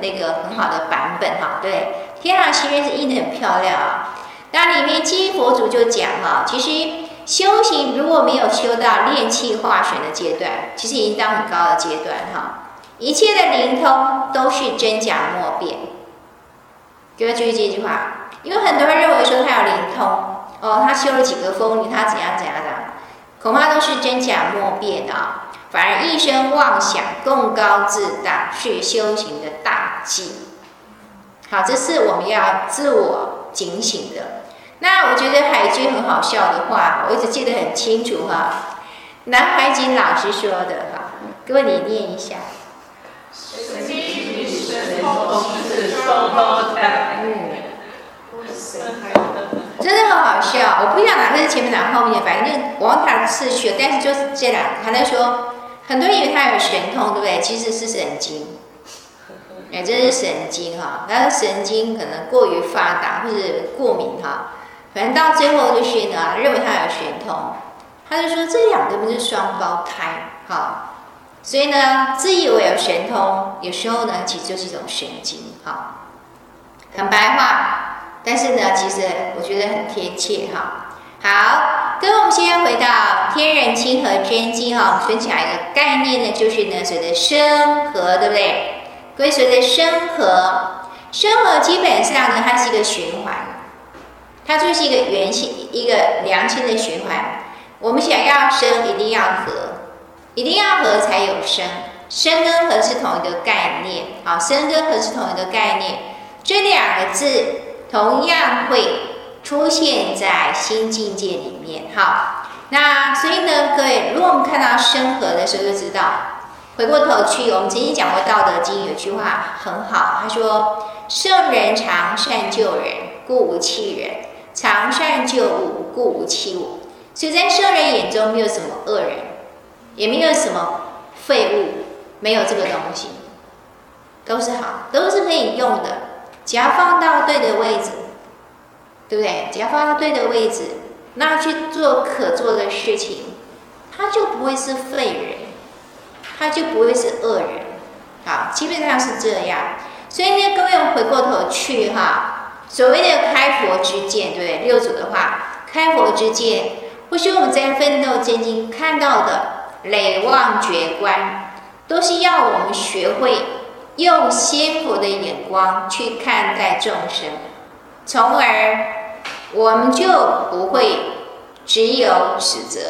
那个很好的版本哈，对，天堂心愿是印得很漂亮啊。那里面基佛祖就讲哈，其实修行如果没有修到炼气化神的阶段，其实已经到很高的阶段哈。一切的灵通都是真假莫辨。各位注意这句话，因为很多人认为说他有灵通哦，他修了几个风铃，他怎样怎样的，恐怕都是真假莫辨的啊。反而一生妄想，贡高自大，是修行的大忌。好，这是我们要自我警醒的。那我觉得还有一句很好笑的话，我一直记得很清楚哈。南怀瑾老师说的哈，各位你念一下。真的很好笑，我不知道哪个是前面哪个后面，反正就往他次序，但是就是这两个，他在说。很多人以为他有神通，对不对？其实是神经，哎，这是神经哈。他的神经可能过于发达，或者过敏哈。反正到最后就是呢，认为他有神通，他就说这两个不是双胞胎哈。所以呢，自以为有神通，有时候呢，其实就是一种神经哈。很白话，但是呢，其实我觉得很贴切哈。好，跟我们先回到天人亲和真经哈，我们分享一个概念呢，就是呢，所谓的生和，对不对？所谓的生和，生和基本上呢，它是一个循环，它就是一个圆性、一个良性的循环。我们想要生，一定要和，一定要和才有生。生跟和是同一个概念，好，生跟和是同一个概念，这两个字同样会。出现在新境界里面，好，那所以呢，各位，如果我们看到生和的时候，就知道，回过头去，我们曾经讲过《道德经》有句话很好，他说：“圣人常善救人，故无弃人；常善救物，故无弃物。”所以在圣人眼中，没有什么恶人，也没有什么废物，没有这个东西，都是好，都是可以用的，只要放到对的位置。对不对？只要放到对的位置，那去做可做的事情，他就不会是废人，他就不会是恶人，好，基本上是这样。所以呢，各位，回过头去哈，所谓的开佛之见，对不对？六祖的话，开佛之见，或是我们在《奋斗真经》看到的累忘觉观，都是要我们学会用仙佛的眼光去看待众生。从而，我们就不会只有指责，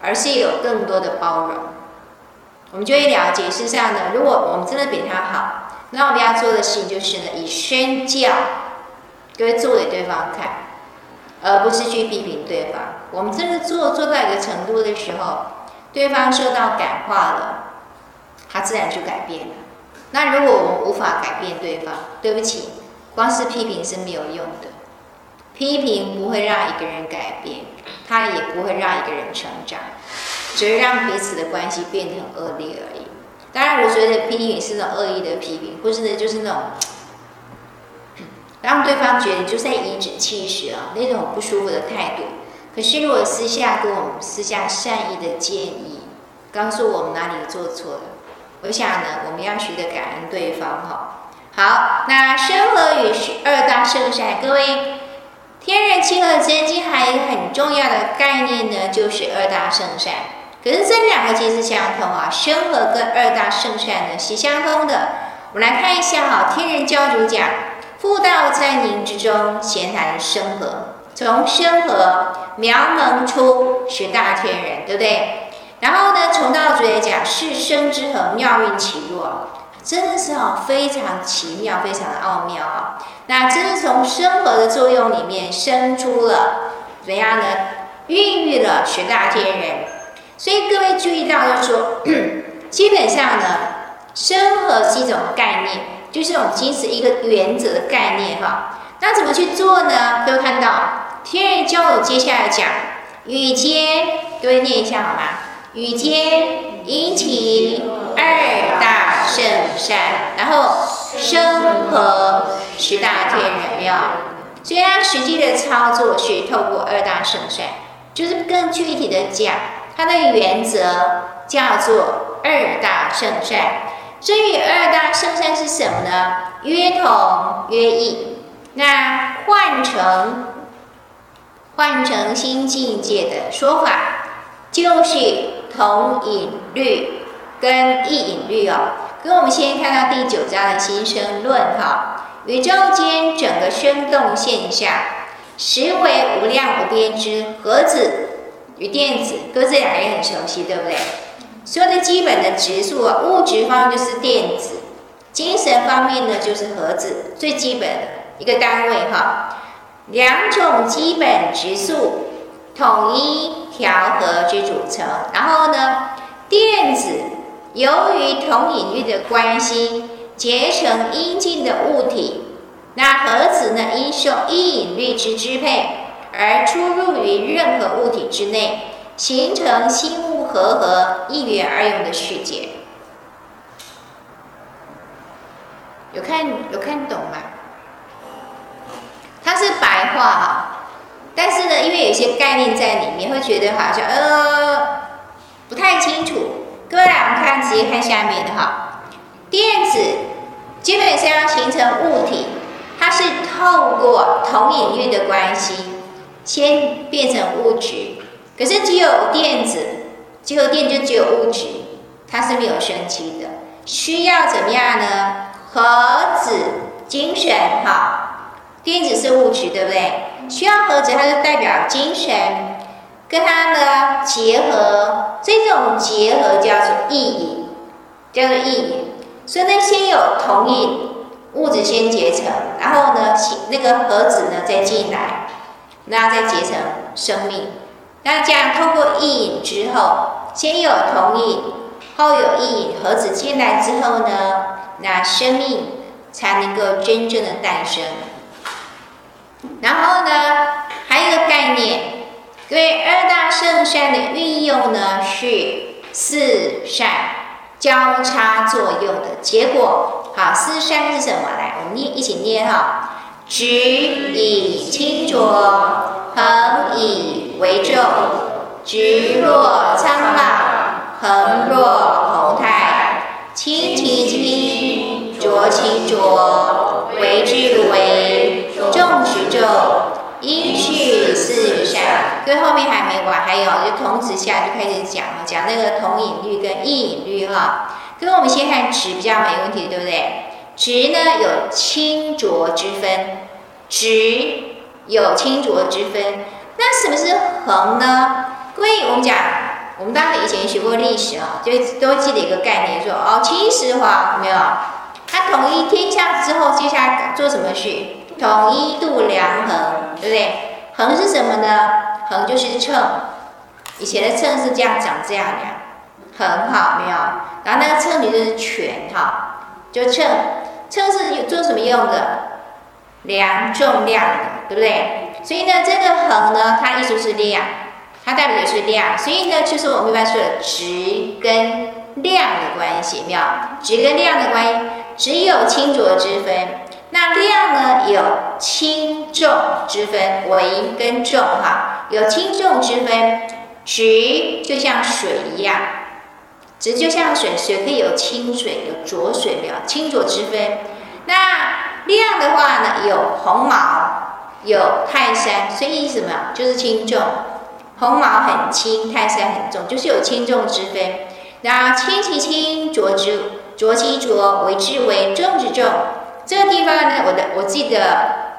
而是有更多的包容。我们就会了解，事实上呢，如果我们真的比他好，那我们要做的事情就是呢，以身教，就做给对方看，而不是去批评对方。我们真的做做到一个程度的时候，对方受到感化了，他自然就改变了。那如果我们无法改变对方，对不起。光是批评是没有用的，批评不会让一个人改变，他也不会让一个人成长，只会让彼此的关系变得很恶劣而已。当然，我觉得批评是种恶意的批评，或是呢，就是那种让对方觉得就是在颐指气使啊，那种不舒服的态度。可是，如果私下跟我们私下善意的建议，告诉我们哪里做错了，我想呢，我们要学着感恩对方哈。好，那生和与二大圣善，各位，天人亲和真经还有一个很重要的概念呢，就是二大圣善。可是这两个其实相通啊，生和跟二大圣善呢是相通的。我们来看一下哈，天人教主讲，复道在您之中，闲谈生和，从生和苗萌出是大天人，对不对？然后呢，从道主也讲，是生之和，妙运其弱。真的是哦，非常奇妙，非常的奥妙啊！那这是从生和的作用里面生出了怎样呢？孕育了十大天人。所以各位注意到，就是说，基本上呢，生和是一种概念，就是我们坚持一个原则的概念哈。那怎么去做呢？各位看到天人教主接下来讲，宇间，各位念一下好吗？宇间，引起二大。圣善，然后生和十大天人庙，所以它实际的操作是透过二大圣善，就是更具体的讲，它的原则叫做二大圣善。至于二大圣善是什么呢？约同约异。那换成换成新境界的说法，就是同隐律跟异隐律哦。跟我们先看到第九章的新生论哈，宇宙间整个生动现象，实为无量无边之核子与电子，各这两个也很熟悉，对不对？所有的基本的质数啊，物质方面就是电子，精神方面呢就是核子，最基本的一个单位哈。两种基本质数统一调和之组成，然后呢，电子由于同隐律的关系结成阴静的物体，那核子呢因受异隐律之支配而出入于任何物体之内。形成心物合合一元二用的世界，有看有看懂吗？它是白话哈，但是呢，因为有些概念在里面，会觉得好像呃不太清楚。各位来，我们看直接看下面的哈，电子基本上要形成物体，它是透过同隐律的关系，先变成物质。可是只有电子，只有电就只有物质，它是没有生机的。需要怎么样呢？核子精神哈，电子是物质，对不对？需要核子，它就代表精神跟它呢结合，这种结合叫做异隐，叫做异隐。所以呢，先有同意物质先结成，然后呢，那个核子呢再进来，那再结成生命。那这样透过异隐之后，先有同意，后有异隐，核子进来之后呢，那生命才能够真正的诞生。然后呢，还有一个概念，因为圣善的运用呢，是四善交叉作用的结果。好，四善是什么？来，我们念一起念哈：直以清浊，横以为重，直若苍浪，横若宏泰，清其清，浊其浊，为之为重之重，应是四善。所以后面还没完，还有就同时下就开始讲了，讲那个同隐律跟异隐律哈。跟我们先看直比较没问题，对不对？直呢有清浊之分，直有清浊之分。那什么是横呢？各位，我们讲，我们当时以前学过历史啊，就都记得一个概念，说哦，秦始皇有没有？他统一天下之后，接下来做什么事？统一度量衡，对不对？衡是什么呢？衡就是秤，以前的秤是这样长这样量，衡好没有？然后那个秤就是权哈，就秤，秤是做什么用的？量重量的，对不对？所以呢，这个横呢，它意思是量，它代表的是量。所以呢，就是我们一般说的直跟量的关系，没有？直跟量的关系，只有清浊之分，那量呢有轻重之分，为跟重哈，有轻重之分。直就像水一样，直就像水，水可以有清水，有浊水，没有？清浊之分。那量的话呢，有红毛。有泰山，所以什么？就是轻重。红毛很轻，泰山很重，就是有轻重之分。然后清其轻，浊之浊其浊，为之为重之重。这个地方呢，我的我记得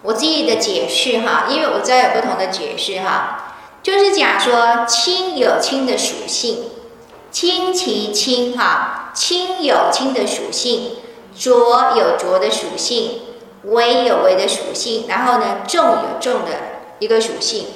我自己的解释哈，因为我知道有不同的解释哈，就是讲说轻有轻的属性，轻其轻哈，轻有轻的属性，浊有浊的属性。微有微的属性，然后呢，重有重的一个属性，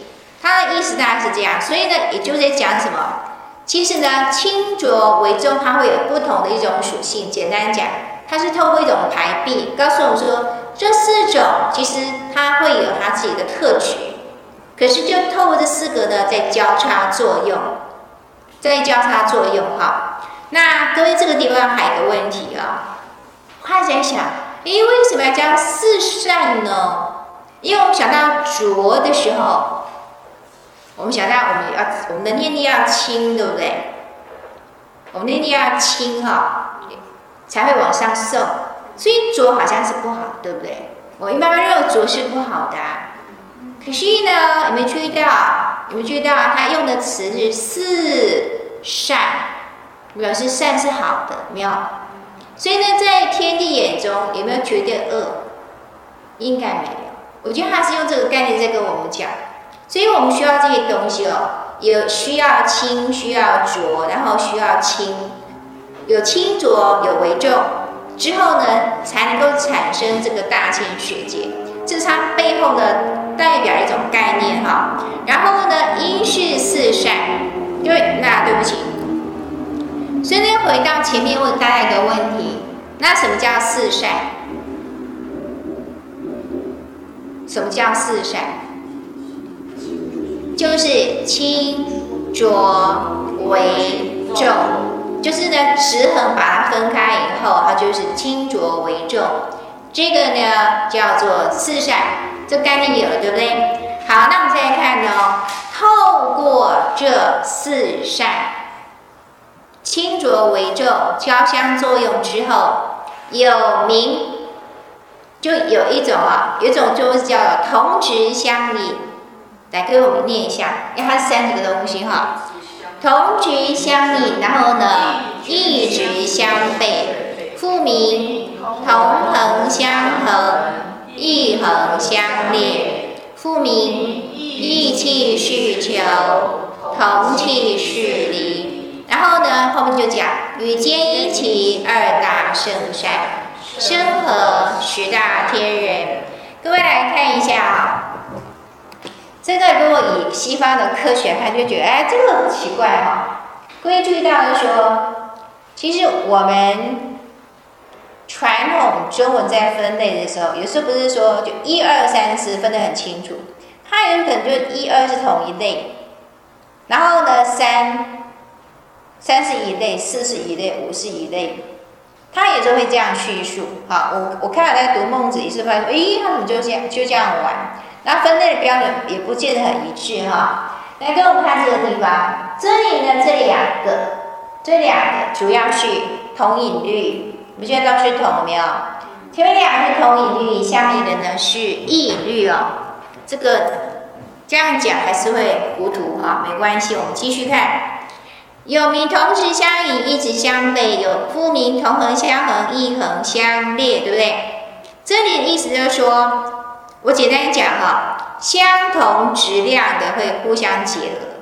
它的意思大概是这样。所以呢，也就是在讲什么？其实呢，清浊微重，它会有不同的一种属性。简单讲，它是透过一种排比，告诉我们说，这四种其实它会有它自己的特质，可是就透过这四个呢，在交叉作用，在交叉作用哈。那各位这个地方还有个问题啊。他在想，诶，为什么要叫四善呢？因为我们想到浊的时候，我们想到我们要我们的念力要轻，对不对？我们念力要轻哈，才会往上送。所以浊好像是不好，对不对？我一般般认为浊是不好的。可是呢，有没有注意到？有没有注意到他用的词是四善，表示善是好的，没有？所以呢，在天地眼中有没有绝对恶？应该没有。我觉得他是用这个概念在跟我们讲。所以我们需要这些东西哦，有需要清，需要浊，然后需要清，有清浊，有为重，之后呢，才能够产生这个大千世界。这是它背后的代表一种概念哈。然后呢，应是四善，对，那对不起。所以呢，回到前面问大家一个问题，那什么叫四善？什么叫四善？就是清浊为重，就是呢，十恒把它分开以后，它就是清浊为重。这个呢叫做四善，这概念有了，对不对？好，那我们再来看呢，透过这四善，清浊为重，交相作用之后，有明，就有一种啊，有一种就是叫同质相应。来给我们念一下，因为它是三个东西哈，同质相应，然后呢，异质相背，复名。同恒相合，异恒相列，复名异气是求，同气是离。然后呢，后面就讲与兼一起二大圣善，生合十大天人。各位来看一下啊，现在如果以西方的科学看，就觉得哎，这个很奇怪哈。各位注意到的说，其实我们。传统中文在分类的时候，有时候不是说就一二三四分得很清楚，它有可能就一二是同一类，然后呢三三是一类，四是一类，五是一类，它也是会这样叙述。好，我我看了在读孟子也是发现，诶，他怎么就这样就这样玩？那分类的标准也不见得很一致哈。来，跟我们看这个地方，这里呢这两个，这两个主要是同隐律。我们现在都是同了没有？前面两个是同隐律，下面的呢是异隐律哦。这个这样讲还是会糊涂哈，没关系，我们继续看。有名同质相应，异质相背；有复名同恒相合，异恒相列，对不对？这里的意思就是说，我简单讲哈，相同质量的会互相结合。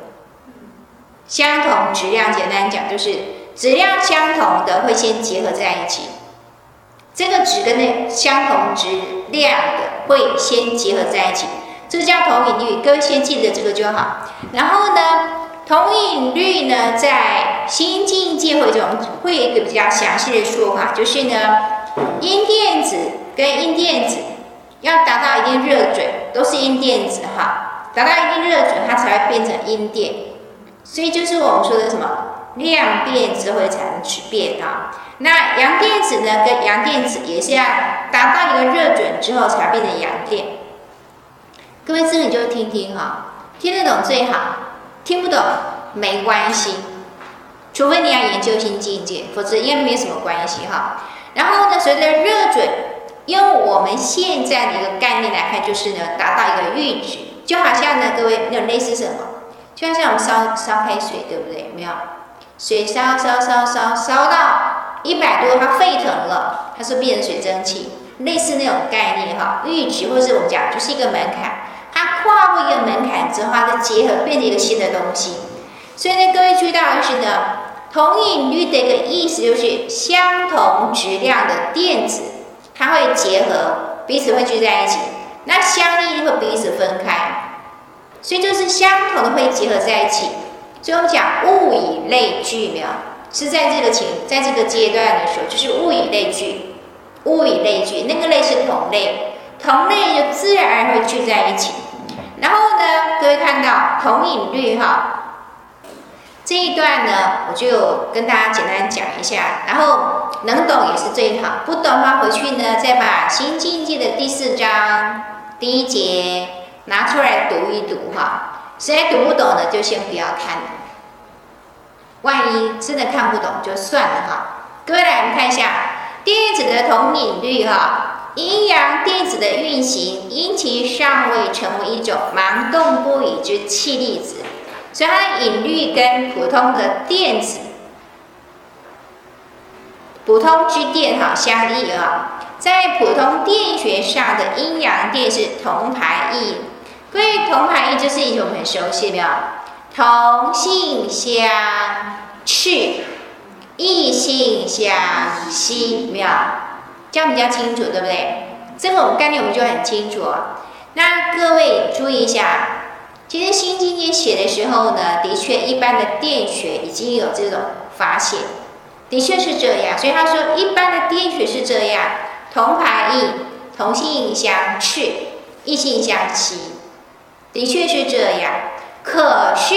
相同质量，简单讲就是。质量相同的会先结合在一起，这个质跟那相同质量的会先结合在一起，这叫同隐律。各位先记得这个就好。然后呢，同隐律呢，在新境界会中会有一个比较详细的说法，就是呢，阴电子跟阴电子要达到一定热准，都是阴电子哈，达到一定热准，它才会变成阴电。所以就是我们说的什么？量变之后才能质变啊。那阳电子呢？跟阳电子也是要达到一个热准之后才变成阳电。各位自己就听听哈，听得懂最好，听不懂没关系，除非你要研究新境界，否则应该没什么关系哈。然后呢，随着热准，用我们现在的一个概念来看，就是呢，达到一个阈值，就好像呢，各位，那类似什么？就像像我们烧烧开水，对不对？没有？水烧烧烧烧烧到一百多，它沸腾了，它是变成水蒸气，类似那种概念哈。阈值或是我们讲就是一个门槛，它跨过一个门槛之后，它结合变成一个新的东西。所以呢，各位注意到的是呢，同隐律的一个意思就是相同质量的电子，它会结合，彼此会聚在一起。那相异会彼此分开，所以就是相同的会结合在一起。所以我们讲物以类聚，没有？是在这个情，在这个阶段的时候，就是物以类聚，物以类聚，那个类是同类，同类就自然而然会聚在一起。然后呢，各位看到同隐律哈，这一段呢，我就跟大家简单讲一下，然后能懂也是最好，不懂的话回去呢，再把《新经济》的第四章第一节拿出来读一读哈。实在读不懂的就先不要看，万一真的看不懂就算了哈。各位来，我们看一下电子的同引律哈，阴阳电子的运行，因其尚未成为一种盲动不已之气粒子。所以它的引力跟普通的电子、普通之电哈相异啊，在普通电学上的阴阳电是同排异。关于同排异，就是一种很熟悉的，同性相斥，异性相吸，没有？这样比较清楚，对不对？这个我们概念我们就很清楚。那各位注意一下。其实《新经济》写的时候呢，的确一般的电学已经有这种发现，的确是这样。所以他说，一般的电学是这样：同排异，同性相斥，异性相吸，的确是这样。可是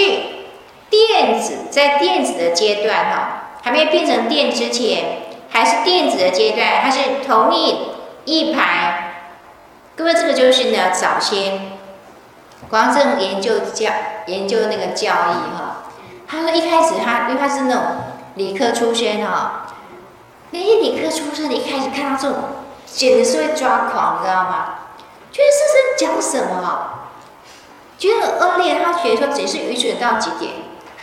电子在电子的阶段哈，还没变成电之前，还是电子的阶段，它是同一一排。各位，这个就是呢，早先。光正研究教研究那个教义哈，他说一开始他因为他是那种理科出身哈，那些理科出身的，一开始看到这种简直是会抓狂，你知道吗？觉得这是讲什么？觉得很恶劣，他觉得说只是愚蠢到极点。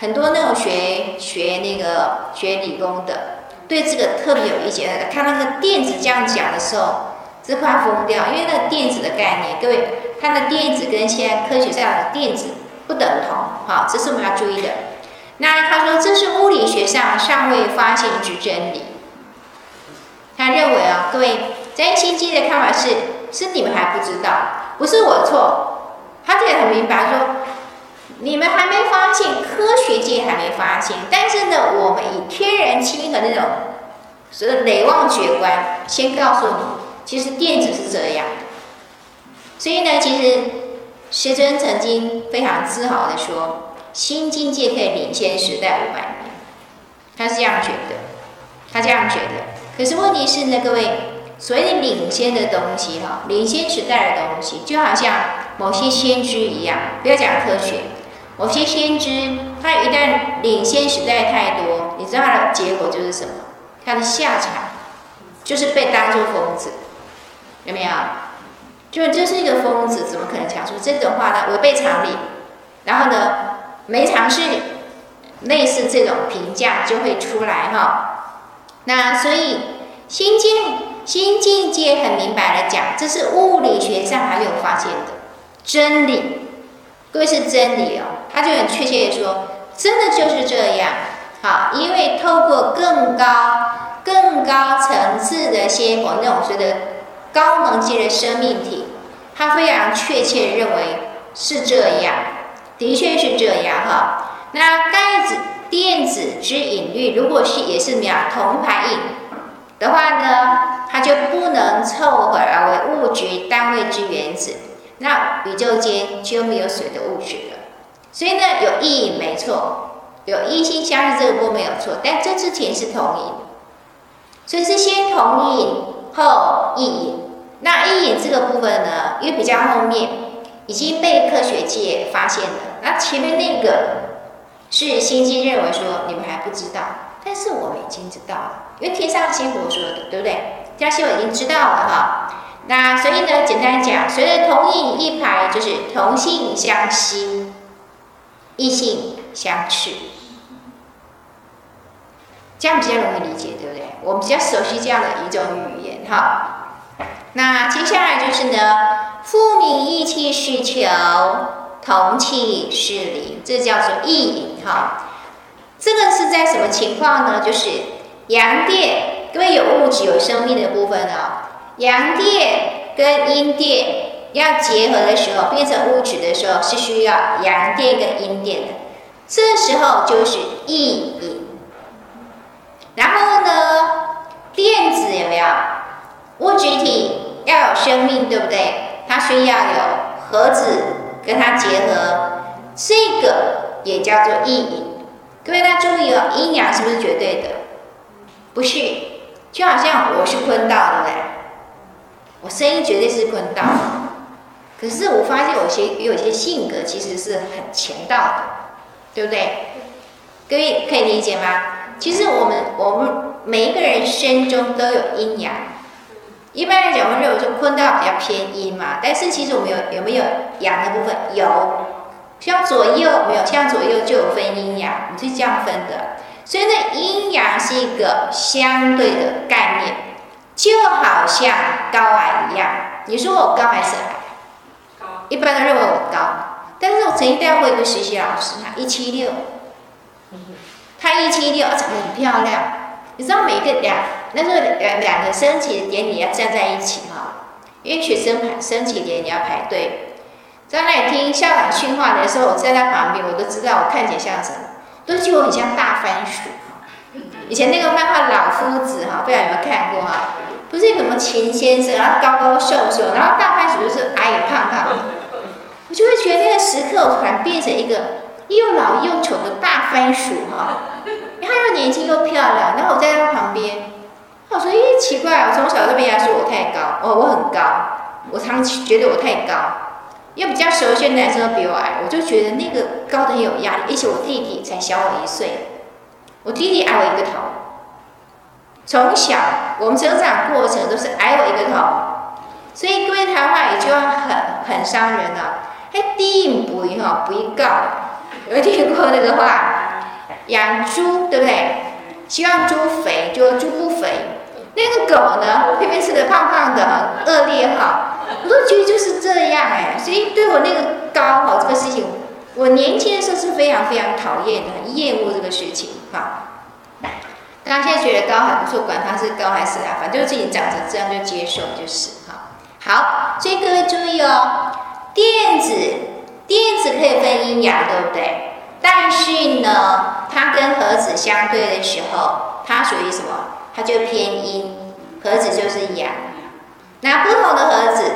很多那种学学那个学理工的，对这个特别有意见。看那个电子这样讲的时候。是快疯掉，因为那个电子的概念，各位，它的电子跟现在科学上的电子不等同，好，这是我们要注意的。那他说这是物理学上尚未发现之真理。他认为啊，各位在新经的看法是，是你们还不知道，不是我错。他这也很明白说，你们还没发现，科学界还没发现，但是呢，我们以天然亲和那种所谓的累忘觉观，先告诉你。其实电子是这样，所以呢，其实师尊曾经非常自豪地说，新境界可以领先时代五百年，他是这样觉得，他这样觉得。可是问题是呢，各位，所谓领先的东西哈，领先时代的东西，就好像某些先知一样，不要讲科学，某些先知，他一旦领先时代太多，你知道他的结果就是什么？他的下场就是被当作疯子。有没有？就这是一个疯子，怎么可能讲出这种话呢？违背常理。然后呢，没尝试类似这种评价就会出来哈。那所以新境新境界很明白的讲，这是物理学上还没有发现的真理。各位是真理哦，他就很确切的说，真的就是这样。好，因为透过更高更高层次的些我那种觉得。高能级的生命体，他非常确切认为是这样，的确是这样哈。那盖子电子之引力，如果是也是秒同排异的话呢，它就不能凑合而为物质单位之原子，那宇宙间就没有水的物质了。所以呢，有异引没错，有异性相斥这个波没有错，但这之前是同引，所以是先同引后异引。那异影这个部分呢，因为比较后面已经被科学界发现了。那前面那个是新经认为说你们还不知道，但是我们已经知道了，因为天上星佛说的，对不对？天上仙佛已经知道了哈。那所以呢，简单讲，随着同引异排，就是同性相吸，异性相斥，这样比较容易理解，对不对？我们比较熟悉这样的一种语言哈。那接下来就是呢，复名异气是求，同气是离，这叫做异引哈。这个是在什么情况呢？就是阳电，各位有物质有生命的部分哦，阳电跟阴电要结合的时候，变成物质的时候，是需要阳电跟阴电的，这时候就是异引。然后呢，电子有没有？物质体要有生命，对不对？它需要有盒子跟它结合，这个也叫做异引。各位大家注意哦，阴阳是不是绝对的？不是，就好像我是坤道，的嘞？我声音绝对是坤道，可是我发现有些有些性格其实是很乾道的，对不对？各位可以理解吗？其实我们我们每一个人身中都有阴阳。一般来讲，我们认为说坤道比较偏阴嘛，但是其实我们有有没有阳的部分？有，像左右没有？像左右就有分阴阳，我们是这样分的。所以呢，阴阳是一个相对的概念，就好像高矮一样。你说我高还是矮？高。一般都认为我高，但是我曾经带过一个实习老师，他一七六，他一七六，长得很漂亮。你知道每个两那时候两两个升旗典礼要站在一起哈，因为学生排升旗典礼要排队，在那里听校长训话的时候，我站在旁边，我都知道我看起来像什么。都觉得我很像大番薯，以前那个漫画《老夫子》哈，不知道有没有看过哈？不是什么秦先生，然后高高瘦瘦，然后大番薯就是矮矮胖胖。我就会觉得那个时刻，我突然变成一个又老又丑的大番薯哈。然后又年轻又漂亮，然后我站在他旁边，我说：“咦，奇怪，我从小就被人家说我太高，我我很高，我常觉得我太高。”又比较熟悉的男生都比我矮，我就觉得那个高的很有压力。而且我弟弟才小我一岁，我弟弟矮我一个头。从小我们成长过程都是矮我一个头，所以各位谈话也就要很很伤人了。还低不一哈，不一高。有听过那个话？养猪对不对？希望猪肥，就猪不肥。那个狗呢，偏偏吃的胖胖的，很恶劣哈。我都觉得就是这样哎，所以对我那个高哈这个事情，我年轻的时候是非常非常讨厌的，很厌恶这个事情哈。大家现在觉得高还不错，管它是高还是矮，反正就自己长成这样就接受就是哈。好，所以各位注意哦，电子电子可以分阴阳，对不对？但是呢，它跟核子相对的时候，它属于什么？它就偏阴，盒子就是阳。那不同的盒子，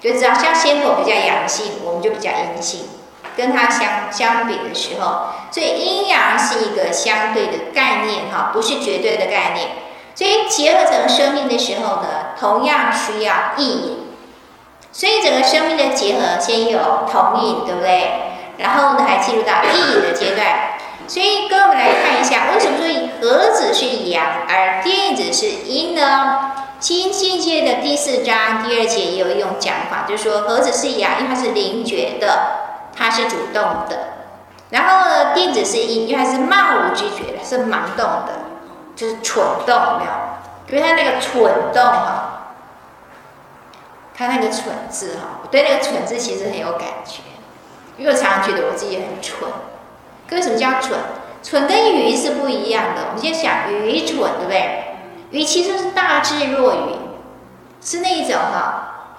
就知道像仙火比较阳性，我们就比较阴性，跟它相相比的时候，所以阴阳是一个相对的概念哈，不是绝对的概念。所以结合成生命的时候呢，同样需要异影。所以整个生命的结合，先有同影，对不对？然后呢，还进入到异影的阶段。所以跟我们来看一下，为什么说核子是阳，而电子是阴呢？新境界的第四章第二节也有一种讲法，就是说核子是阳，因为它是灵觉的，它是主动的；然后呢，电子是阴，因为它是漫无知觉的，是盲动的，就是蠢动，没有？因为它那个蠢动哈，它那个蠢字哈，我对那个蠢字其实很有感觉，因为我常常觉得我自己很蠢。为什么叫蠢？蠢跟愚是不一样的。我们先想愚蠢，对不对？愚其实是大智若愚，是那一种哈，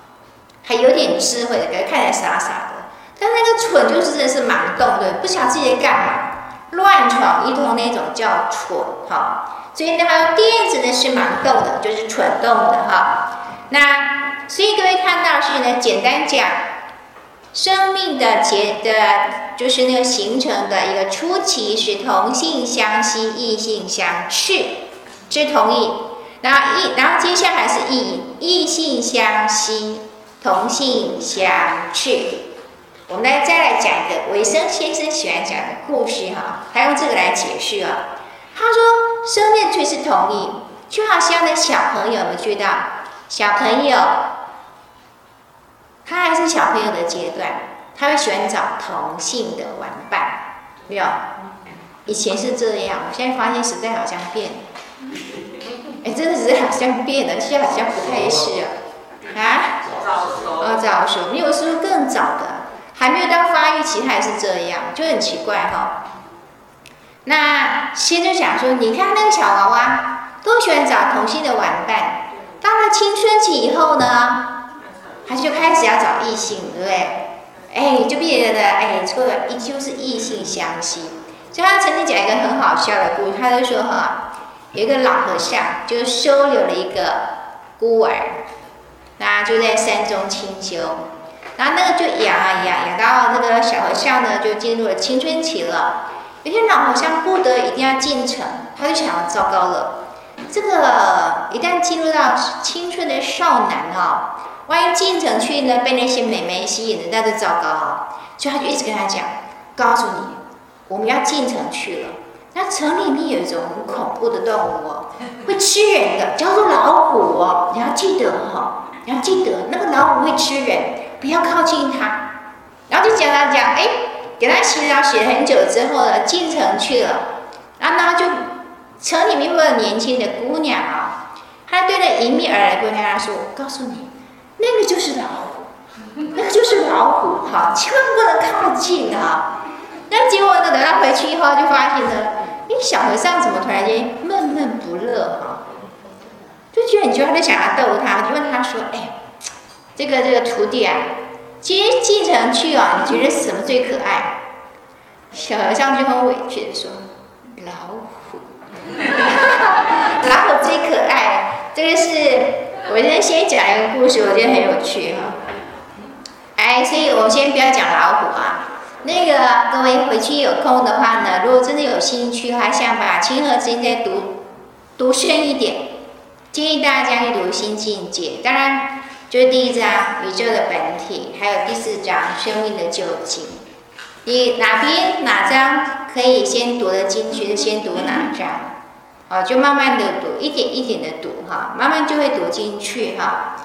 还有点智慧的，感觉看起来傻傻的。但那个蠢就是真的是盲动，对，不晓自己在干嘛，乱闯一通那种叫蠢哈。所以呢，还有电子呢是盲动的，就是蠢动的哈。那所以各位看到是呢，简单讲，生命的结的，就是那个形成的一个初期是同性相吸，异性相斥。是同意，然后异，然后接下来是异，异性相吸，同性相斥。我们来再来讲一个韦生先生喜欢讲的故事哈，他用这个来解释啊。他说，生命却是同意，就好像那小朋友们知道，小朋友他还是小朋友的阶段，他会喜欢找同性的玩伴，没有？以前是这样，我现在发现时代好像变了。哎，真的是好像变了，现在好像不太是啊。啊？早熟。啊，早熟。你有时候更早的，还没有到发育期，他也是这样，就很奇怪哈。那先就讲说，你看那个小娃娃，都喜欢找同性的玩伴。到了青春期以后呢，他就开始要找异性，对不对？哎，就变得哎，这个依旧是异性相吸。所以他曾经讲一个很好笑的故事，他就说哈。有一个老和尚，就收留了一个孤儿，那就在山中清修。然后那个就养啊养，养到那个小和尚呢，就进入了青春期了。有些老和尚不得一定要进城，他就想要，糟糕了，这个一旦进入到青春的少男哈，万一进城去呢，被那些美眉吸引了，那就糟糕哈。所以他就一直跟他讲，告诉你，我们要进城去了。那城里面有一种很恐怖的动物哦，会吃人的，叫做老虎哦。你要记得哈，你要记得那个老虎会吃人，不要靠近它。然后就讲他讲，哎，给他洗澡洗了很久之后呢，进城去了。然后呢，就城里面会有年轻的姑娘啊，他对着迎面而来姑娘说：“我告诉你，那个就是老虎，那个就是老虎，哈，千万不能靠近啊。”那结果呢，等他回去以后，就发现呢。哎，小和尚怎么突然间闷闷不乐哈？就觉得你就还在想要逗他，就问他说：“哎，这个这个徒弟啊，今进城去啊，你觉得什么最可爱？”小和尚就很委屈的说：“老虎，老虎最可爱。”这个是我先先讲一个故事，我觉得很有趣哈。哎，所以我先不要讲老虎啊。那个各位回去有空的话呢，如果真的有兴趣的话，想把《清河经》再》读读深一点，建议大家去读《新境界》。当然，就是第一章宇宙的本体，还有第四章生命的究竟。你哪边哪章可以先读得进去，就先读哪章，啊，就慢慢的读，一点一点的读哈，慢慢就会读进去哈。